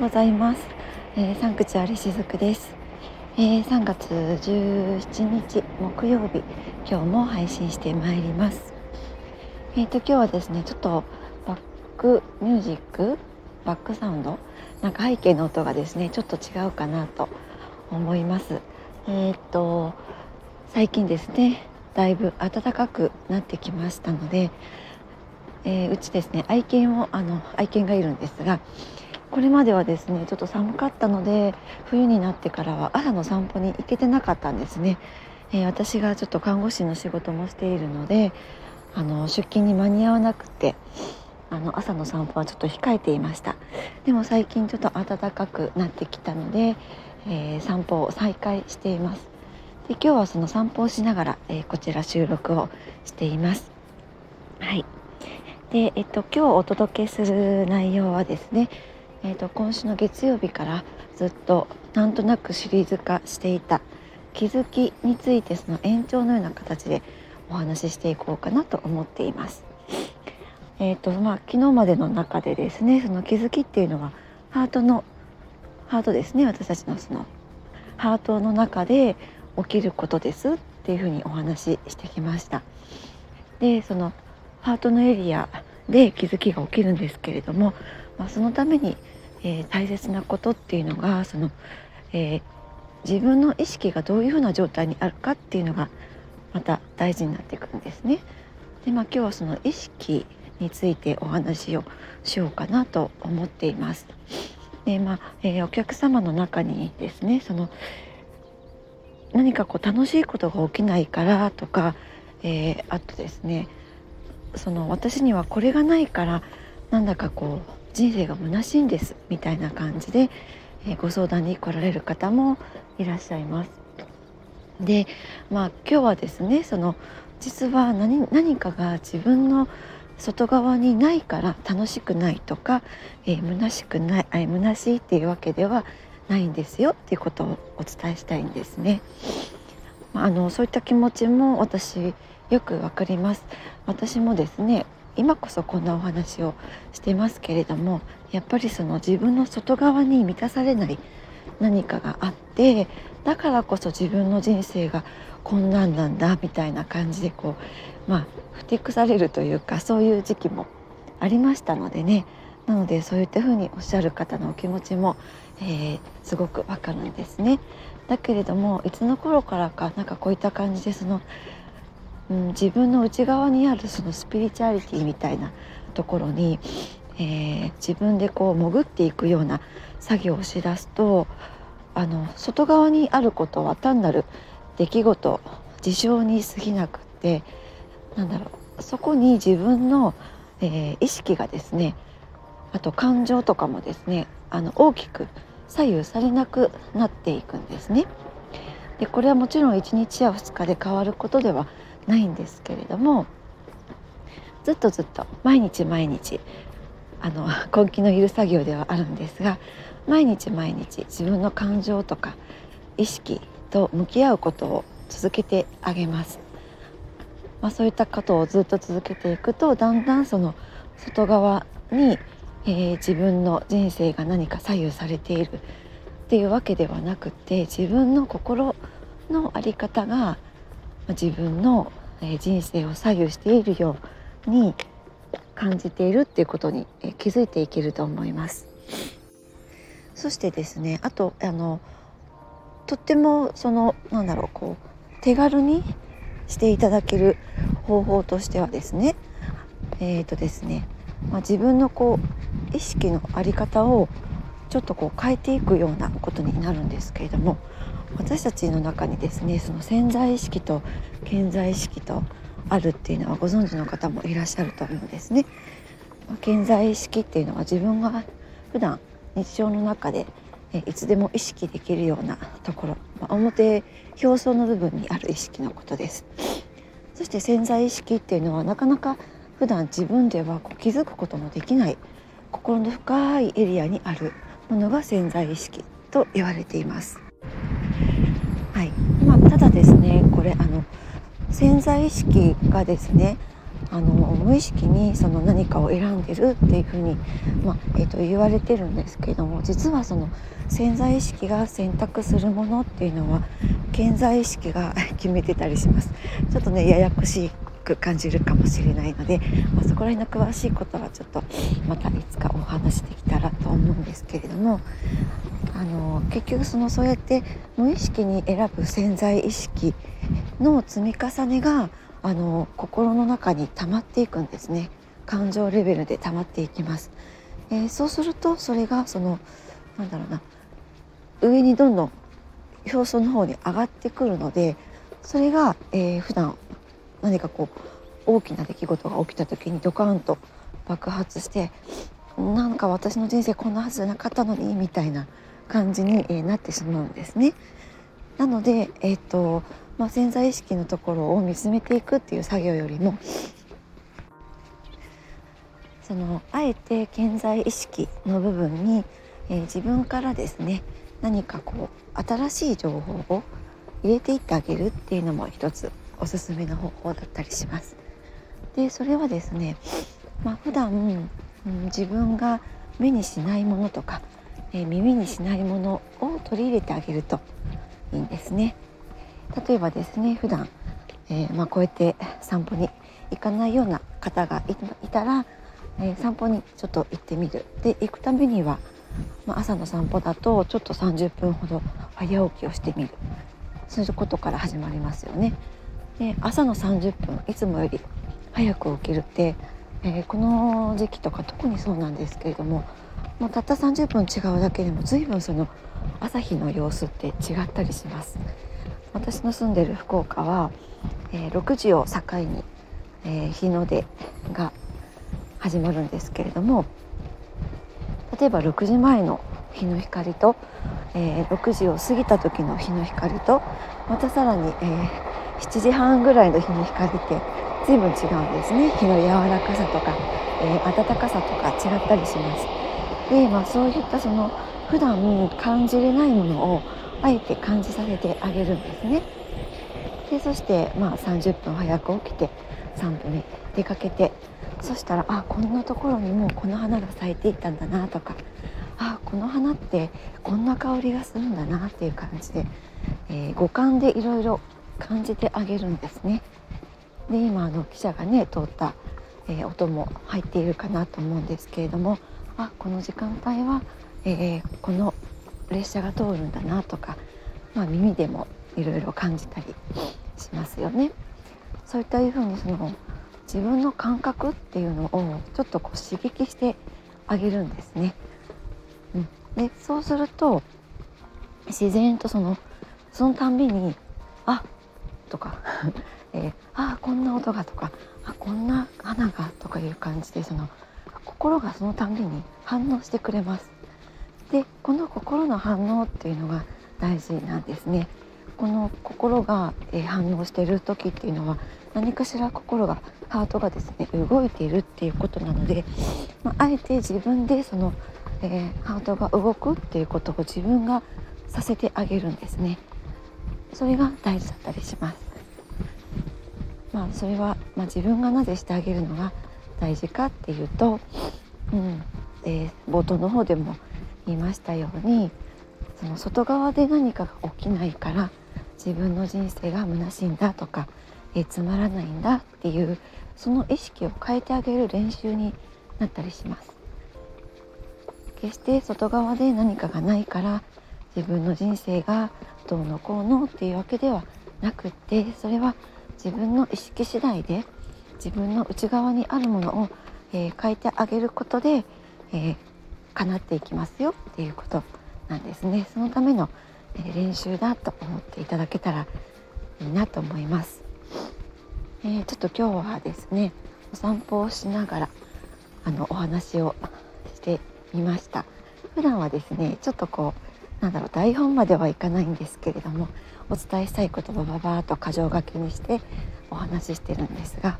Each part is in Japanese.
ございます、えー、サンクチュアリしずくです、えー、3月17日木曜日今日も配信してまいります。えーと今日はですねちょっとバックミュージックバックサウンドなんか背景の音がですねちょっと違うかなと思います。えっ、ー、と最近ですねだいぶ暖かくなってきましたのでえー、うちですね愛犬をあの愛犬がいるんですがこれまではですねちょっと寒かったので冬になってからは朝の散歩に行けてなかったんですね、えー、私がちょっと看護師の仕事もしているのであの出勤に間に合わなくてあの朝の散歩はちょっと控えていました。でも最近ちょっと暖かくなってきたので、えー、散歩を再開しています。で今日はその散歩をしながら、えー、こちら収録をしています。はい。で、えっと、今日お届けする内容はですね、えっと、今週の月曜日からずっとなんとなくシリーズ化していた気づきについてその延長のような形でお話ししていこうかなと思っています。えーとまあ、昨日までの中でですねその気づきっていうのはハートのハートですね私たちのそのハートの中で起きることですっていうふうにお話ししてきました。でそのハートのエリアで気づきが起きるんですけれども、まあ、そのために、えー、大切なことっていうのがその、えー、自分の意識がどういうふうな状態にあるかっていうのがまた大事になってくるんですね。でまあ、今日はその意識についてお話をしようかなと思っています。でまあえー、お客様の中にですねその何かこう楽しいことが起きないからとか、えー、あとですねその私にはこれがないからなんだかこう人生が虚しいんですみたいな感じで、え、ご相談に来られる方もいらっしゃいます。でまあ今日はですねその実は何何かが自分の外側にないから楽しくないとか、えー、虚しくない、え、虚しいっていうわけではないんですよっていうことをお伝えしたいんですね。ま、あのそういった気持ちも私よくわかります私もですね今こそこんなお話をしてますけれどもやっぱりその自分の外側に満たされない何かがあってだからこそ自分の人生がこんなんなんだみたいな感じでこうまあふてくされるというかそういう時期もありましたのでねなのでそういったふうにおっしゃる方のお気持ちも、えー、すごくわかるんですね。だけれどもいつの頃からかなんかこういった感じでそのうん、自分の内側にあるそのスピリチュアリティみたいなところに、えー、自分でこう潜っていくような作業をしだすとあの外側にあることは単なる出来事事象に過ぎなくってなんだろうそこに自分の、えー、意識がですねあと感情とかもですねあの大きく左右されなくなっていくんですね。でこれはもちろん1日や2日で変わることではないんですけれどもずっとずっと毎日毎日あの 根気のいる作業ではあるんですが毎日毎日自分の感情とか意識と向き合うことを続けてあげます。まあ、そういったことをずっと続けていくとだんだんその外側に、えー、自分の人生が何か左右されているっていうわけではなくて自分の心の在り方が自分の人生を左右しているように感じているっていうことに気づいていけると思います。そしてですねあとあのとってもそのなんだろうこう手軽にしていただける方法としてはですねえー、とですね、まあ、自分のこう意識の在り方をちょっとこう変えていくようなことになるんですけれども私たちの中にですねその潜在意識と潜在意識とあるっていうのはご存知の方もいらっしゃると思うんですね。潜在意識っていうのは自分が普段日常の中でいつでも意識できるようなところ、まあ、表表層の部分にある意識のことです。そして潜在意識っていうのはなかなか普段自分ではこう気づくことのできない心の深いエリアにあるものが潜在意識と言われています。はいまあ、ただですねこれあの潜在意識がですねあの無意識にその何かを選んでるっていうふうに、まあ、えー、と言われてるんですけれども実はその潜在意識が選択するものっていうのは健在意識が 決めてたりします。ちょっとねややこしく感じるかもしれないので、まあ、そこら辺の詳しいことはちょっとまたいつかお話できたらと思うんですけれどもあの結局そのそうやって無意識に選ぶ潜在意識の積み重ねがあの心の中に溜まっていくんですね感情レベルで溜まっていきます、えー、そうするとそれがそのなんだろうな上にどんどん表層の方に上がってくるのでそれが、えー、普段何かこう大きな出来事が起きた時にドカンと爆発してなんか私の人生こんなはずじゃなかったのにみたいな感じに、えー、なってしまうんですね。なので、えーとまあ、潜在意識のところを見つめていくっていう作業よりもそのあえて潜在意識の部分に、えー、自分からですね何かこう新しい情報を入れていってあげるっていうのも一つおすすめの方法だったりします。でそれはですね、まあ、普段、うん、自分が目にしないものとか、えー、耳にしないものを取り入れてあげるといいんですね。例えばですね普段、えー、まあ、こうやって散歩に行かないような方がいたら、えー、散歩にちょっと行ってみるで行くためには、まあ、朝の散歩だとちょっと30分ほど早起きをしてみるそういうことから始まりますよね。で朝の30分いつもより早く起きるって、えー、この時期とか特にそうなんですけれどももうたった30分違うだけでも随分その朝日の様子って違ったりします。私の住んでる福岡は、えー、6時を境に、えー、日の出が始まるんですけれども例えば6時前の日の光と、えー、6時を過ぎた時の日の光とまたさらに、えー、7時半ぐらいの日の光って随分違うんですね日の柔らかさとか、えー、暖かさとか違ったりします。で、まあ、そういったその普段感じれないものをあえて感じさせてあげるんですね。でそしてまあ30分早く起きて散歩に出かけてそしたらあこんなところにもうこの花が咲いていったんだなとかあこの花ってこんな香りがするんだなっていう感じで、えー、五感でいろいろ感じてあげるんですね。で今あの記者がね通った、えー、音も入っているかなと思うんですけれどもあこの時間帯は、えー、この列車が通るんだなとか、まあ、耳でもいろいろ感じたりしますよね。そういったいうふうにその自分の感覚っていうのをちょっとこう刺激してあげるんですね。うん、でそうすると自然とそのそのたんびに「あとか「えー、あこんな音が」とか「あこんな花が」とかいう感じでその心がそのたんびに反応してくれます。でこの心の反応っていうのが大事なんですね。この心が、え反応している時っていうのは何かしら心がハートがですね動いているっていうことなので、まあ、あえて自分でその、えー、ハートが動くっていうことを自分がさせてあげるんですね。それが大事だったりします。まあそれは、まあ、自分がなぜしてあげるのが大事かっていうと、うんえー、冒頭の方でも言いましたようにその外側で何かが起きないから自分の人生が虚しいんだとか、えつまらないんだっていうその意識を変えてあげる練習になったりします。決して外側で何かがないから自分の人生がどうのこうのっていうわけではなくってそれは自分の意識次第で自分の内側にあるものを、えー、変えてあげることで、えー、叶っていきますよっていうことなんですね。そのための、え練習だと思っていただけたらいいなと思います、えー、ちょっと今日はですねお散歩をしながらあのお話をしてみました。普段はですねちょっとこうなんだろう台本まではいかないんですけれどもお伝えしたいことをババーと箇条書きにしてお話ししてるんですが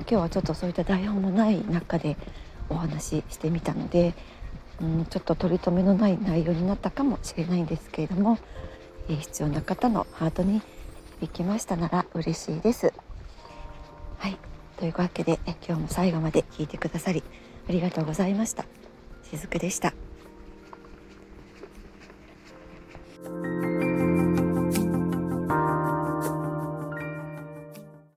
今日はちょっとそういった台本もない中でお話ししてみたのでうん、ちょっと取り留めのない内容になったかもしれないんですけれども、えー、必要な方のハートに行きましたなら嬉しいです。はい、というわけで今日も最後まで聞いてくださりありがとうございました。しずくでした。